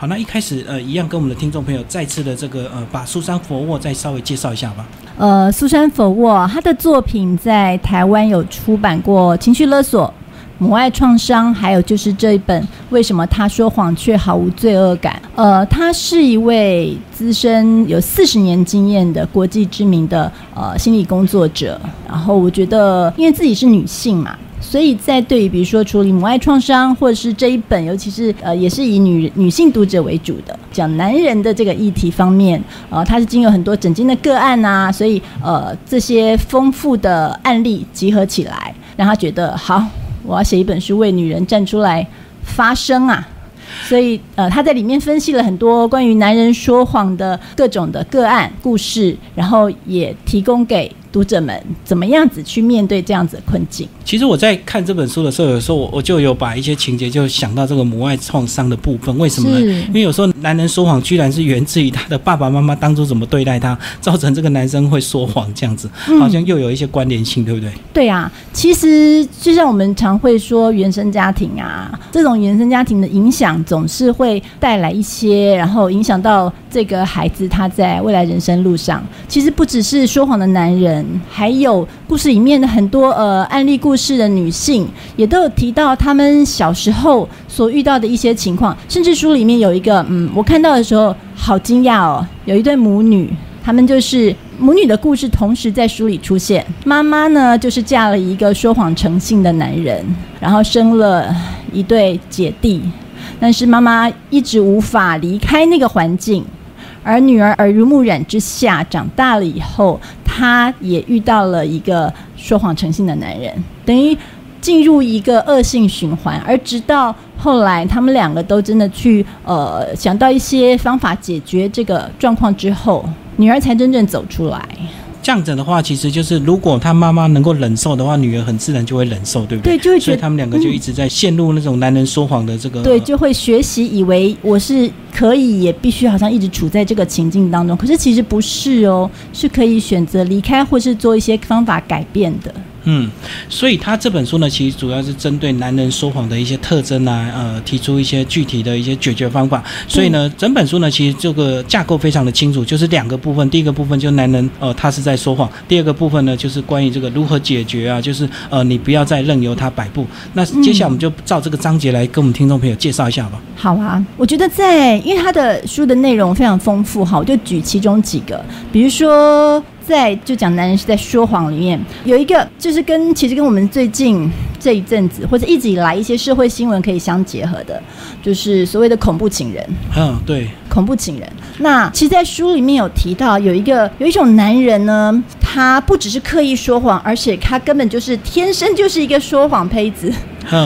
好，那一开始呃，一样跟我们的听众朋友再次的这个呃，把苏珊·佛沃再稍微介绍一下吧。呃，苏珊·佛沃她的作品在台湾有出版过《情绪勒索》。母爱创伤，还有就是这一本《为什么他说谎却毫无罪恶感》。呃，她是一位资深有四十年经验的国际知名的呃心理工作者。然后我觉得，因为自己是女性嘛，所以在对于比如说处理母爱创伤，或者是这一本，尤其是呃也是以女女性读者为主的讲男人的这个议题方面，呃，他是经有很多整经的个案呐，所以呃这些丰富的案例集合起来，让他觉得好。我要写一本书，为女人站出来发声啊！所以，呃，他在里面分析了很多关于男人说谎的各种的个案故事，然后也提供给。读者们怎么样子去面对这样子的困境？其实我在看这本书的时候，有时候我我就有把一些情节就想到这个母爱创伤的部分。为什么呢？因为有时候男人说谎，居然是源自于他的爸爸妈妈当初怎么对待他，造成这个男生会说谎这样子，好像又有一些关联性，对不对？对啊，其实就像我们常会说原生家庭啊，这种原生家庭的影响总是会带来一些，然后影响到这个孩子他在未来人生路上。其实不只是说谎的男人。还有故事里面的很多呃案例故事的女性，也都有提到她们小时候所遇到的一些情况。甚至书里面有一个，嗯，我看到的时候好惊讶哦，有一对母女，她们就是母女的故事同时在书里出现。妈妈呢，就是嫁了一个说谎成性的男人，然后生了一对姐弟，但是妈妈一直无法离开那个环境。而女儿耳濡目染之下长大了以后，她也遇到了一个说谎成性的男人，等于进入一个恶性循环。而直到后来，他们两个都真的去呃想到一些方法解决这个状况之后，女儿才真正走出来。这样子的话，其实就是如果他妈妈能够忍受的话，女儿很自然就会忍受，对不对？对，就会所以他们两个就一直在陷入那种男人说谎的这个。对，就会学习以为我是可以，也必须好像一直处在这个情境当中。可是其实不是哦，是可以选择离开，或是做一些方法改变的。嗯，所以他这本书呢，其实主要是针对男人说谎的一些特征啊，呃，提出一些具体的一些解决方法。所以呢，整本书呢，其实这个架构非常的清楚，就是两个部分。第一个部分就男人，呃，他是在说谎；第二个部分呢，就是关于这个如何解决啊，就是呃，你不要再任由他摆布。那接下来我们就照这个章节来跟我们听众朋友介绍一下吧。好啊，我觉得在因为他的书的内容非常丰富，哈，我就举其中几个，比如说。在就讲男人是在说谎里面有一个，就是跟其实跟我们最近这一阵子或者一直以来一些社会新闻可以相结合的，就是所谓的恐怖情人。嗯，对，恐怖情人。那其实，在书里面有提到，有一个有一种男人呢，他不只是刻意说谎，而且他根本就是天生就是一个说谎胚子。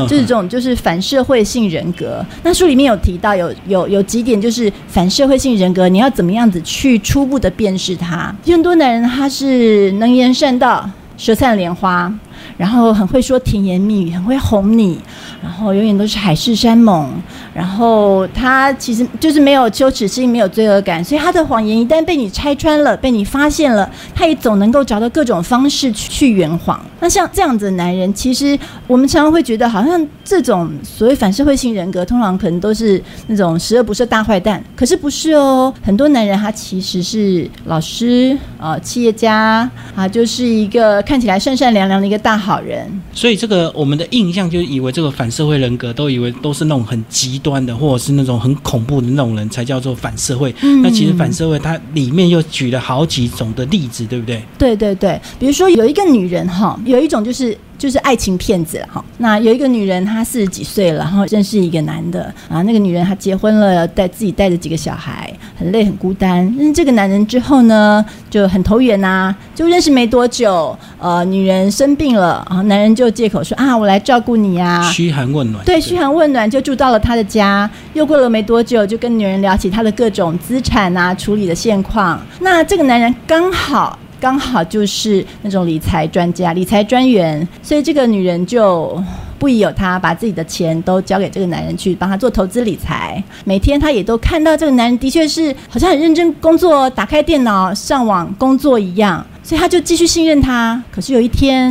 就是这种，就是反社会性人格。那书里面有提到，有有有几点，就是反社会性人格，你要怎么样子去初步的辨识他？很多男人他是能言善道，舌灿莲花。然后很会说甜言蜜语，很会哄你，然后永远都是海誓山盟。然后他其实就是没有羞耻心，没有罪恶感，所以他的谎言一旦被你拆穿了，被你发现了，他也总能够找到各种方式去去圆谎。那像这样子的男人，其实我们常常会觉得，好像这种所谓反社会性人格，通常可能都是那种十恶不赦大坏蛋。可是不是哦，很多男人他其实是老师啊，企业家啊，就是一个看起来善善良良的一个大。好人，所以这个我们的印象就以为这个反社会人格都以为都是那种很极端的，或者是那种很恐怖的那种人才叫做反社会。那其实反社会它里面又举了好几种的例子，对不对？对对对，比如说有一个女人哈，有一种就是。就是爱情骗子哈。那有一个女人，她四十几岁了，然后认识一个男的啊。那个女人她结婚了，带自己带着几个小孩，很累很孤单。认识这个男人之后呢，就很投缘呐。就认识没多久，呃，女人生病了啊，男人就借口说啊，我来照顾你呀，嘘寒问暖。对，嘘寒问暖就住到了他的家。又过了没多久，就跟女人聊起他的各种资产啊，处理的现况。那这个男人刚好。刚好就是那种理财专家、理财专员，所以这个女人就不疑有他，把自己的钱都交给这个男人去帮他做投资理财。每天他也都看到这个男人的确是好像很认真工作，打开电脑上网工作一样，所以他就继续信任他。可是有一天，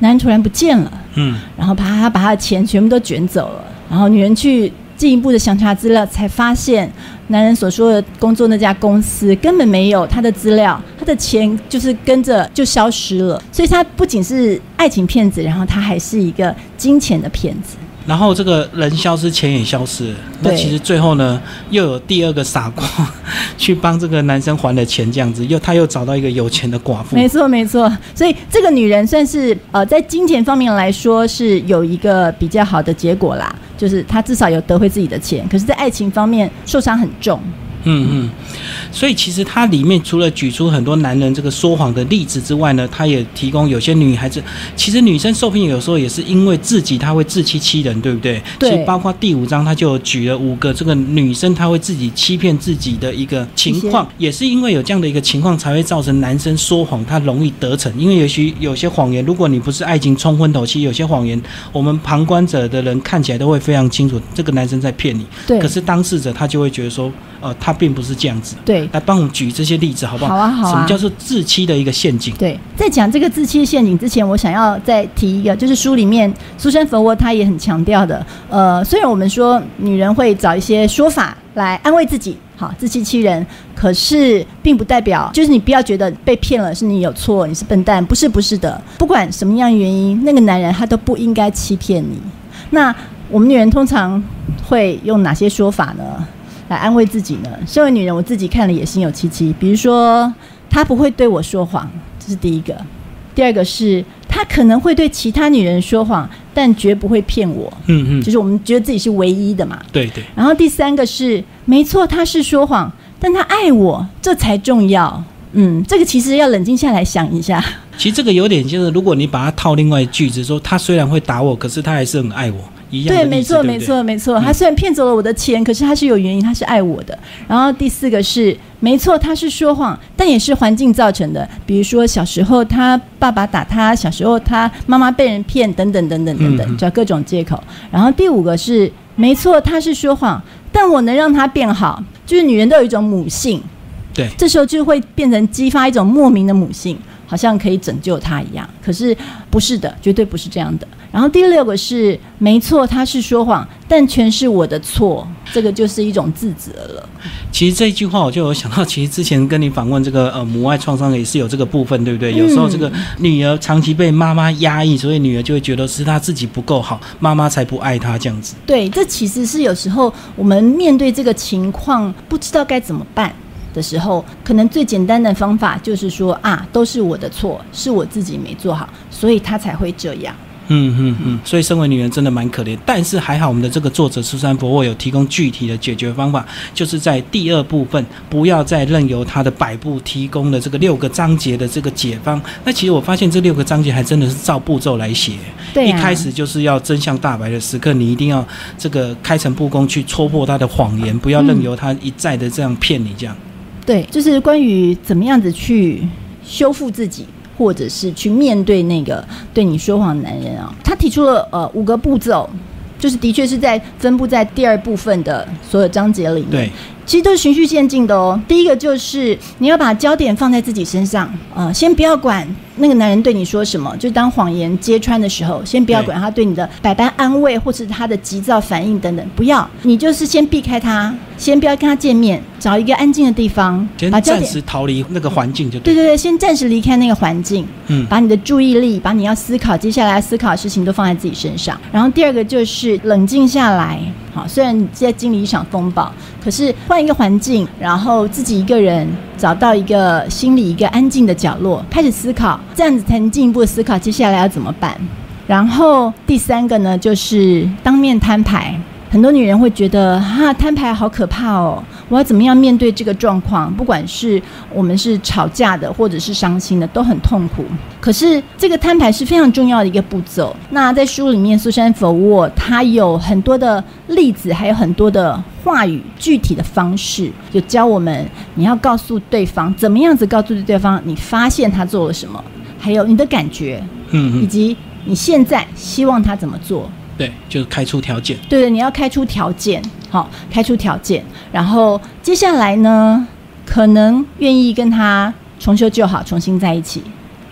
男人突然不见了，嗯，然后把他把他的钱全部都卷走了，然后女人去进一步的详查资料，才发现男人所说的工作那家公司根本没有他的资料，他的钱就是跟着就消失了。所以他不仅是爱情骗子，然后他还是一个金钱的骗子。然后这个人消失，钱也消失。那其实最后呢，又有第二个傻瓜去帮这个男生还了钱，这样子又他又找到一个有钱的寡妇。没错，没错。所以这个女人算是呃，在金钱方面来说是有一个比较好的结果啦，就是他至少有得回自己的钱。可是，在爱情方面受伤很重。嗯嗯，所以其实它里面除了举出很多男人这个说谎的例子之外呢，它也提供有些女孩子，其实女生受骗有时候也是因为自己她会自欺欺人，对不对？对其实包括第五章，它就举了五个这个女生她会自己欺骗自己的一个情况，也是因为有这样的一个情况，才会造成男生说谎他容易得逞。因为也许有些谎言，如果你不是爱情冲昏头，其实有些谎言，我们旁观者的人看起来都会非常清楚，这个男生在骗你。对可是当事者他就会觉得说，呃，他并不是这样子。对来帮我们举这些例子好不好？好啊好啊什么叫做自欺的一个陷阱？对，在讲这个自欺陷阱之前，我想要再提一个，就是书里面苏珊·佛沃她也很强调的。呃，虽然我们说女人会找一些说法来安慰自己，好自欺欺人，可是并不代表就是你不要觉得被骗了是你有错，你是笨蛋，不是不是的。不管什么样原因，那个男人他都不应该欺骗你。那我们女人通常会用哪些说法呢？来安慰自己呢？身为女人，我自己看了也心有戚戚。比如说，他不会对我说谎，这是第一个；第二个是他可能会对其他女人说谎，但绝不会骗我，嗯嗯，就是我们觉得自己是唯一的嘛。对对，然后第三个是，没错，他是说谎，但他爱我，这才重要。嗯，这个其实要冷静下来想一下。其实这个有点就是，如果你把它套另外一句子说，他虽然会打我，可是他还是很爱我，一样的对，没错，没错，没错。嗯他虽然骗走了我的钱，可是他是有原因，他是爱我的。然后第四个是，没错，他是说谎，但也是环境造成的。比如说小时候他爸爸打他，小时候他妈妈被人骗，等等等等等等，找各种借口。然后第五个是，没错，他是说谎，但我能让他变好。就是女人都有一种母性，对这时候就会变成激发一种莫名的母性，好像可以拯救他一样。可是不是的，绝对不是这样的。然后第六个是，没错，他是说谎，但全是我的错，这个就是一种自责了。其实这一句话我就有想到，其实之前跟你访问这个呃母爱创伤也是有这个部分，对不对？有时候这个女儿长期被妈妈压抑，所以女儿就会觉得是她自己不够好，妈妈才不爱她这样子。对，这其实是有时候我们面对这个情况不知道该怎么办的时候，可能最简单的方法就是说啊，都是我的错，是我自己没做好，所以他才会这样。嗯嗯嗯，所以身为女人真的蛮可怜，但是还好我们的这个作者苏珊·佛沃有提供具体的解决方法，就是在第二部分不要再任由他的摆布提供了这个六个章节的这个解方。那其实我发现这六个章节还真的是照步骤来写，对、啊，一开始就是要真相大白的时刻，你一定要这个开诚布公去戳破他的谎言，不要任由他一再的这样骗你这样。对，就是关于怎么样子去修复自己，或者是去面对那个对你说谎的男人啊。他提出了呃五个步骤，就是的确是在分布在第二部分的所有章节里面。对，其实都是循序渐进的哦。第一个就是你要把焦点放在自己身上，呃，先不要管那个男人对你说什么，就当谎言揭穿的时候，先不要管他对你的百般安慰或是他的急躁反应等等，不要，你就是先避开他，先不要跟他见面，找一个安静的地方，先把。暂时逃离那个环境就对。对对对，先暂时离开那个环境，嗯，把你的注意力，把你要思考接下来要思考的事情都放在自己身上。然后第二个就是冷静下来，好，虽然你在经历一场风暴，可是换一个环境，然后自己一个人找到一个心里一个安静的角落，开始思考，这样子才能进一步思考接下来要怎么办。然后第三个呢，就是当面摊牌。很多女人会觉得哈、摊牌好可怕哦，我要怎么样面对这个状况？不管是我们是吵架的，或者是伤心的，都很痛苦。可是这个摊牌是非常重要的一个步骤。那在书里面，苏珊·佛沃她有很多的例子，还有很多的话语，具体的方式，有教我们你要告诉对方怎么样子告诉对方你发现他做了什么，还有你的感觉，嗯嗯，以及你现在希望他怎么做。对，就是开出条件。对对，你要开出条件，好，开出条件，然后接下来呢，可能愿意跟他重修旧好，重新在一起，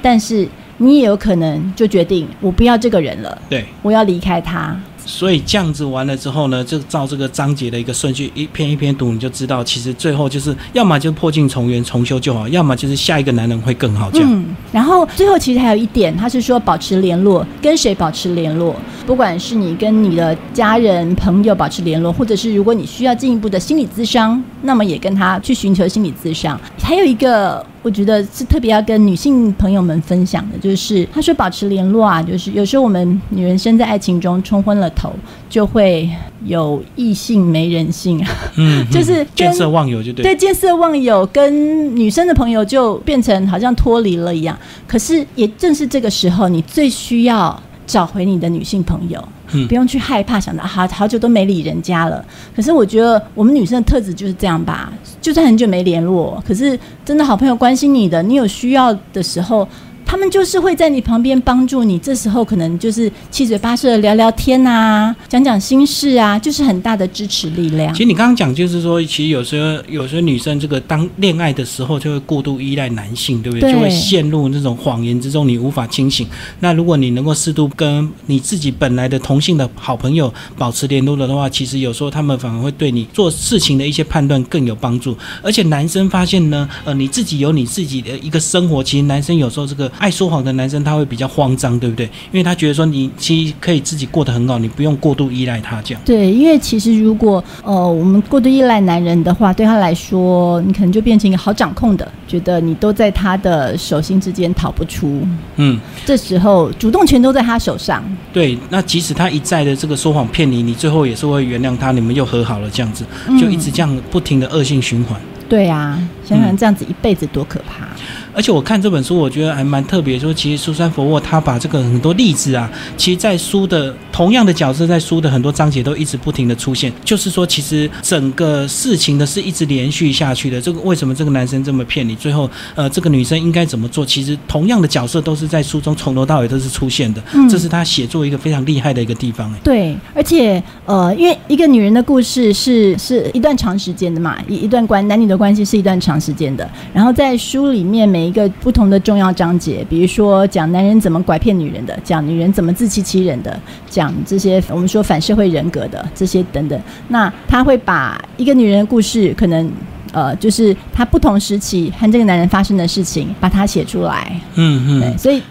但是你也有可能就决定我不要这个人了，对，我要离开他，所以这样子完了之后呢，就照这个章节的一个顺序，一篇一篇读，你就知道，其实最后就是要么就破镜重圆，重修就好，要么就是下一个男人会更好。这样。嗯，然后最后其实还有一点，他是说保持联络，跟谁保持联络，不管是你跟你的家人、朋友保持联络，或者是如果你需要进一步的心理咨商，那么也跟他去寻求心理咨商。还有一个。我觉得是特别要跟女性朋友们分享的，就是他说保持联络啊，就是有时候我们女人生在爱情中冲昏了头，就会有异性没人性啊，嗯，就是见色忘友就对，对，见色忘友跟女生的朋友就变成好像脱离了一样。可是也正是这个时候，你最需要找回你的女性朋友。不用去害怕，想到好好久都没理人家了。可是我觉得我们女生的特质就是这样吧，就算很久没联络，可是真的好朋友关心你的，你有需要的时候。他们就是会在你旁边帮助你，这时候可能就是七嘴八舌聊聊天啊，讲讲心事啊，就是很大的支持力量。其实你刚刚讲就是说，其实有时候有时候女生这个当恋爱的时候就会过度依赖男性，对不对？就会陷入那种谎言之中，你无法清醒。那如果你能够适度跟你自己本来的同性的好朋友保持联络的话，其实有时候他们反而会对你做事情的一些判断更有帮助。而且男生发现呢，呃，你自己有你自己的一个生活，其实男生有时候这个。爱说谎的男生他会比较慌张，对不对？因为他觉得说你其实可以自己过得很好，你不用过度依赖他这样。对，因为其实如果呃我们过度依赖男人的话，对他来说，你可能就变成一个好掌控的，觉得你都在他的手心之间逃不出。嗯，这时候主动权都在他手上。对，那即使他一再的这个说谎骗你，你最后也是会原谅他，你们又和好了这样子，就一直这样不停的恶性循环。对啊，想想这样子一辈子多可怕。而且我看这本书，我觉得还蛮特别。说其实苏珊·佛沃他把这个很多例子啊，其实，在书的同样的角色，在书的很多章节都一直不停的出现。就是说，其实整个事情的是一直连续下去的。这个为什么这个男生这么骗你？最后，呃，这个女生应该怎么做？其实同样的角色都是在书中从头到尾都是出现的。嗯，这是他写作一个非常厉害的一个地方。对，而且呃，因为一个女人的故事是是一段长时间的嘛，一一段关男女的关系是一段长时间的。然后在书里面每。每一个不同的重要章节，比如说讲男人怎么拐骗女人的，讲女人怎么自欺欺人的，讲这些我们说反社会人格的这些等等。那他会把一个女人的故事，可能呃，就是她不同时期和这个男人发生的事情，把它写出来。嗯嗯，所以。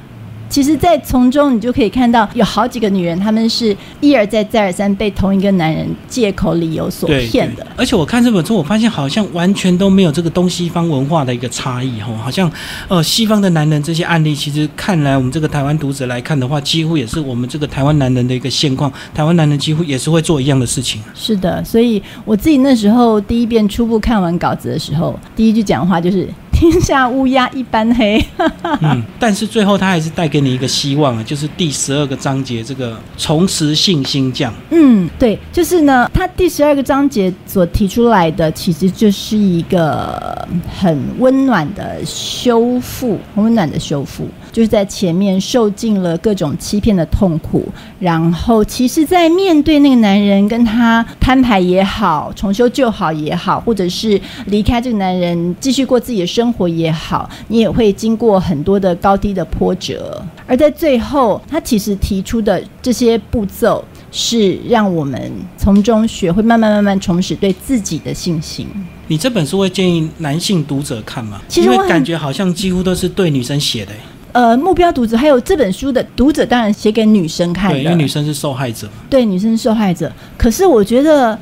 其实，在从中你就可以看到，有好几个女人，她们是一而再、再而三被同一个男人借口、理由所骗的。而且我看这本书，我发现好像完全都没有这个东西方文化的一个差异，哈，好像呃，西方的男人这些案例，其实看来我们这个台湾读者来看的话，几乎也是我们这个台湾男人的一个现况。台湾男人几乎也是会做一样的事情。是的，所以我自己那时候第一遍初步看完稿子的时候，第一句讲话就是。天下乌鸦一般黑。嗯，但是最后他还是带给你一个希望啊，就是第十二个章节这个重拾信心降。嗯，对，就是呢，他第十二个章节所提出来的，其实就是一个很温暖的修复，很温暖的修复。就是在前面受尽了各种欺骗的痛苦，然后其实，在面对那个男人跟他摊牌也好，重修旧好也好，或者是离开这个男人继续过自己的生活也好，你也会经过很多的高低的波折。而在最后，他其实提出的这些步骤，是让我们从中学会慢慢慢慢重拾对自己的信心。你这本书会建议男性读者看吗？因为感觉好像几乎都是对女生写的。呃，目标读者还有这本书的读者，当然写给女生看的，因为女生是受害者。对，女生是受害者。可是我觉得，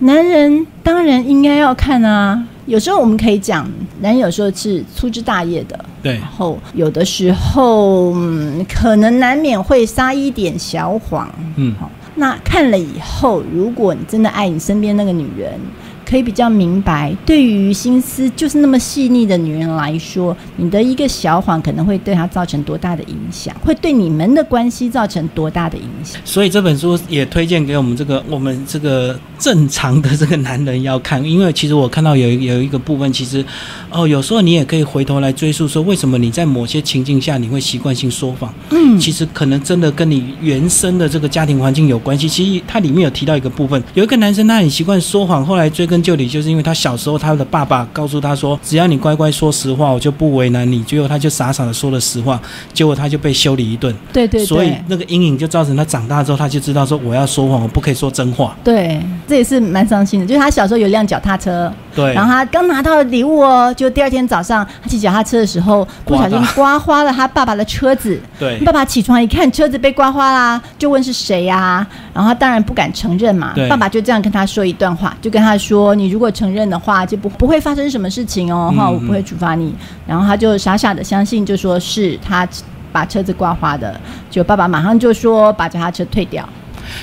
男人当然应该要看啊。有时候我们可以讲，男人有时候是粗枝大叶的，对。然后有的时候，嗯，可能难免会撒一点小谎。嗯，好。那看了以后，如果你真的爱你身边那个女人。可以比较明白，对于心思就是那么细腻的女人来说，你的一个小谎可能会对她造成多大的影响，会对你们的关系造成多大的影响。所以这本书也推荐给我们这个我们这个正常的这个男人要看，因为其实我看到有有一个部分，其实哦，有时候你也可以回头来追溯，说为什么你在某些情境下你会习惯性说谎？嗯，其实可能真的跟你原生的这个家庭环境有关系。其实它里面有提到一个部分，有一个男生他很习惯说谎，后来追根。根究底，就是因为他小时候他的爸爸告诉他说，只要你乖乖说实话，我就不为难你。结果他就傻傻的说了实话，结果他就被修理一顿。对对对，所以那个阴影就造成他长大之后，他就知道说我要说谎，我不可以说真话。对，这也是蛮伤心的。就是他小时候有辆脚踏车，对，然后他刚拿到礼物哦，就第二天早上他骑脚踏车的时候，不小心刮花了他爸爸的车子。对，爸爸起床一看车子被刮花啦，就问是谁呀？然后他当然不敢承认嘛。爸爸就这样跟他说一段话，就跟他说：“你如果承认的话，就不不会发生什么事情哦，哈，我不会处罚你。”然后他就傻傻的相信，就说是他把车子刮花的。就爸爸马上就说把脚踏车退掉。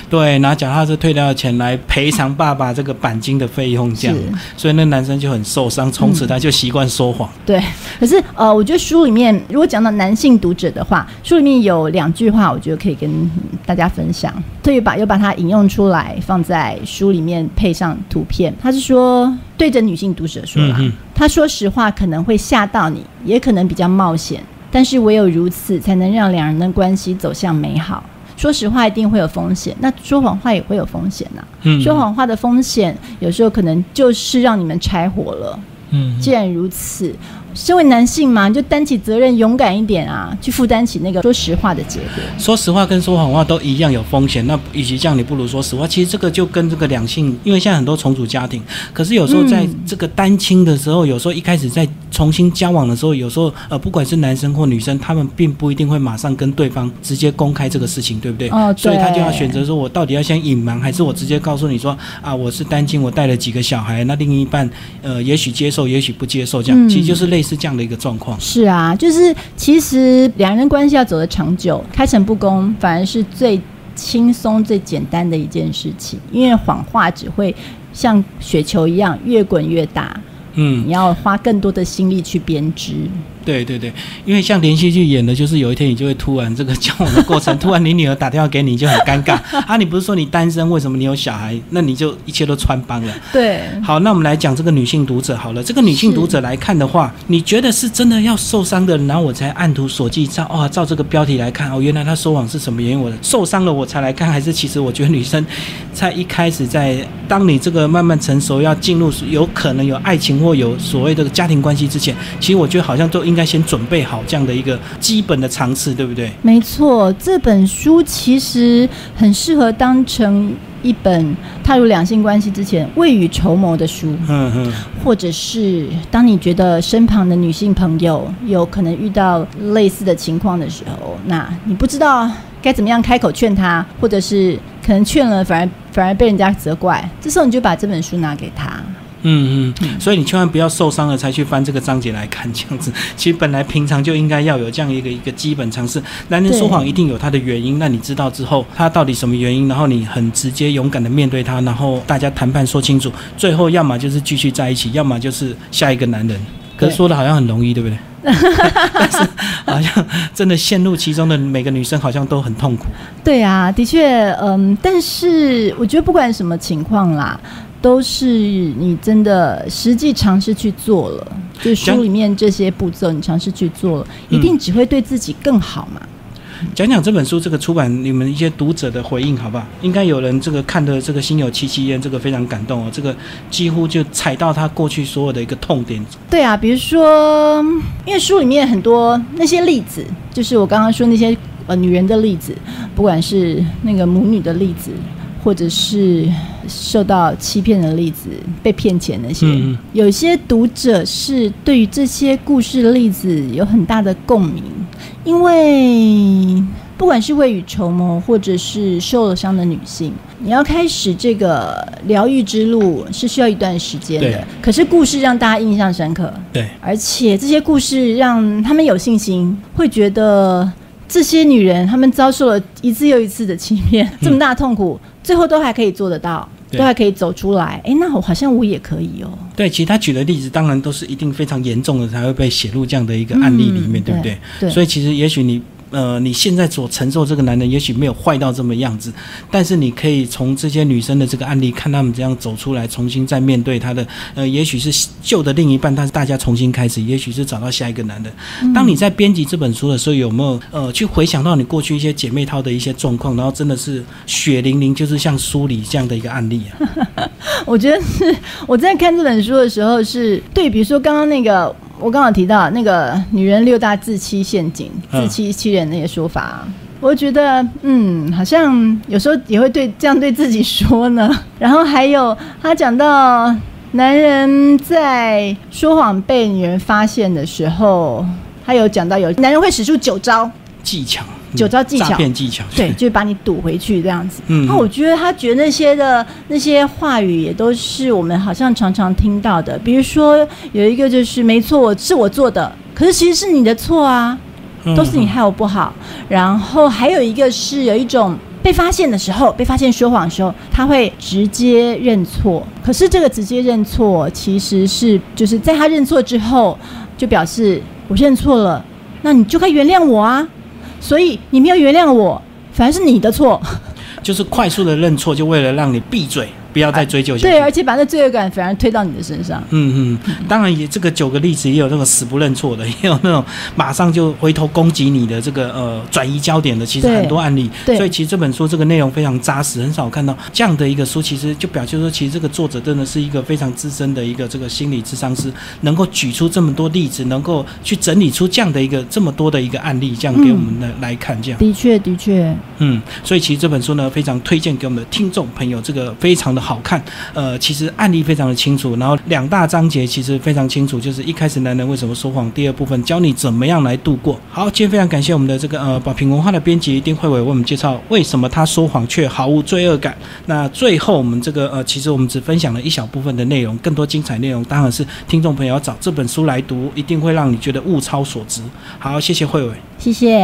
对，拿脚踏车退掉的钱来赔偿爸爸这个钣金的费用，这样，所以那男生就很受伤，从此他就习惯说谎。对，可是呃，我觉得书里面如果讲到男性读者的话，书里面有两句话，我觉得可以跟大家分享，特意把又把它引用出来，放在书里面配上图片。他是说对着女性读者说啦，他说实话可能会吓到你，也可能比较冒险，但是唯有如此，才能让两人的关系走向美好。说实话一定会有风险，那说谎话也会有风险呐。嗯，说谎话的风险有时候可能就是让你们拆伙了。嗯，既然如此。身为男性嘛，你就担起责任，勇敢一点啊，去负担起那个说实话的结果。说实话跟说谎话都一样有风险，那与其这样，你不如说实话。其实这个就跟这个两性，因为现在很多重组家庭，可是有时候在这个单亲的时候，有时候一开始在重新交往的时候，有时候呃，不管是男生或女生，他们并不一定会马上跟对方直接公开这个事情，对不对？哦，所以他就要选择说，我到底要先隐瞒，还是我直接告诉你说啊，我是单亲，我带了几个小孩，那另一半呃，也许接受，也许不接受，这样其实就是类似这样的一个状况。是啊，就是其实两人关系要走得长久，开诚布公反而是最轻松、最简单的一件事情。因为谎话只会像雪球一样越滚越大，嗯，你要花更多的心力去编织。对对对，因为像连续剧演的，就是有一天你就会突然这个交往的过程，突然你女儿打电话给你就很尴尬 啊！你不是说你单身，为什么你有小孩？那你就一切都穿帮了。对，好，那我们来讲这个女性读者好了。这个女性读者来看的话，你觉得是真的要受伤的，然后我才按图索骥照哦，照这个标题来看哦，原来她收网是什么原因？我受伤了我才来看，还是其实我觉得女生在一开始在当你这个慢慢成熟要进入有可能有爱情或有所谓的家庭关系之前，其实我觉得好像都应。应该先准备好这样的一个基本的常识，对不对？没错，这本书其实很适合当成一本踏入两性关系之前未雨绸缪的书。嗯嗯，或者是当你觉得身旁的女性朋友有可能遇到类似的情况的时候，那你不知道该怎么样开口劝她，或者是可能劝了反而反而被人家责怪，这时候你就把这本书拿给他。嗯嗯，所以你千万不要受伤了才去翻这个章节来看，这样子。其实本来平常就应该要有这样一个一个基本常识。男人说谎一定有他的原因，那你知道之后他到底什么原因，然后你很直接勇敢的面对他，然后大家谈判说清楚，最后要么就是继续在一起，要么就是下一个男人。可是说的好像很容易，对不对？但是好像真的陷入其中的每个女生好像都很痛苦。对啊，的确，嗯，但是我觉得不管什么情况啦。都是你真的实际尝试去做了，就书里面这些步骤，你尝试去做了，一定只会对自己更好嘛。讲讲这本书这个出版，你们一些读者的回应，好不好？应该有人这个看的这个心有戚戚焉，这个非常感动哦，这个几乎就踩到他过去所有的一个痛点。对啊，比如说，因为书里面很多那些例子，就是我刚刚说那些呃女人的例子，不管是那个母女的例子。或者是受到欺骗的例子，被骗钱那些，有些读者是对于这些故事的例子有很大的共鸣，因为不管是未雨绸缪，或者是受了伤的女性，你要开始这个疗愈之路是需要一段时间的。可是故事让大家印象深刻，对，而且这些故事让他们有信心，会觉得这些女人她们遭受了一次又一次的欺骗，这么大痛苦。最后都还可以做得到，都还可以走出来。哎，那我好像我也可以哦。对，其实他举的例子当然都是一定非常严重的才会被写入这样的一个案例里面，对不对？对。所以其实也许你呃，你现在所承受这个男人也许没有坏到这么样子，但是你可以从这些女生的这个案例看他们这样走出来，重新再面对他的，呃，也许是旧的另一半，但是大家重新开始，也许是找到下一个男人。当你在编辑这本书的时候，有没有呃去回想到你过去一些姐妹淘的一些状况，然后真的是血淋淋，就是像书里这样的一个案例啊？我觉得是 我在看这本书的时候，是对，比如说刚刚那个。我刚好提到那个女人六大自欺陷阱、自欺欺人那些说法，我觉得嗯，好像有时候也会对这样对自己说呢。然后还有他讲到男人在说谎被女人发现的时候，他有讲到有男人会使出九招技巧。九招技巧，诈骗技巧，对，就是把你堵回去这样子。嗯，那我觉得他觉得那些的那些话语也都是我们好像常常听到的。比如说有一个就是没错，我是我做的，可是其实是你的错啊，都是你害我不好。然后还有一个是有一种被发现的时候，被发现说谎的时候，他会直接认错。可是这个直接认错其实是就是在他认错之后，就表示我认错了，那你就该原谅我啊。所以你没有原谅我，反而是你的错。就是快速的认错，就为了让你闭嘴。不要再追究下去。对，而且把那罪恶感反而推到你的身上。嗯嗯，当然也这个九个例子也有那个死不认错的，也有那种马上就回头攻击你的这个呃转移焦点的，其实很多案例。对。所以其实这本书这个内容非常扎实，很少看到这样的一个书，其实就表现说，其实这个作者真的是一个非常资深的一个这个心理智商师，能够举出这么多例子，能够去整理出这样的一个这么多的一个案例，这样给我们来来看，这样。的确，的确。嗯，所以其实这本书呢，非常推荐给我们的听众朋友，这个非常的。好看，呃，其实案例非常的清楚，然后两大章节其实非常清楚，就是一开始男人为什么说谎，第二部分教你怎么样来度过。好，今天非常感谢我们的这个呃宝瓶文化的编辑丁慧伟为我们介绍为什么他说谎却毫无罪恶感。那最后我们这个呃，其实我们只分享了一小部分的内容，更多精彩内容当然是听众朋友找这本书来读，一定会让你觉得物超所值。好，谢谢慧伟，谢谢。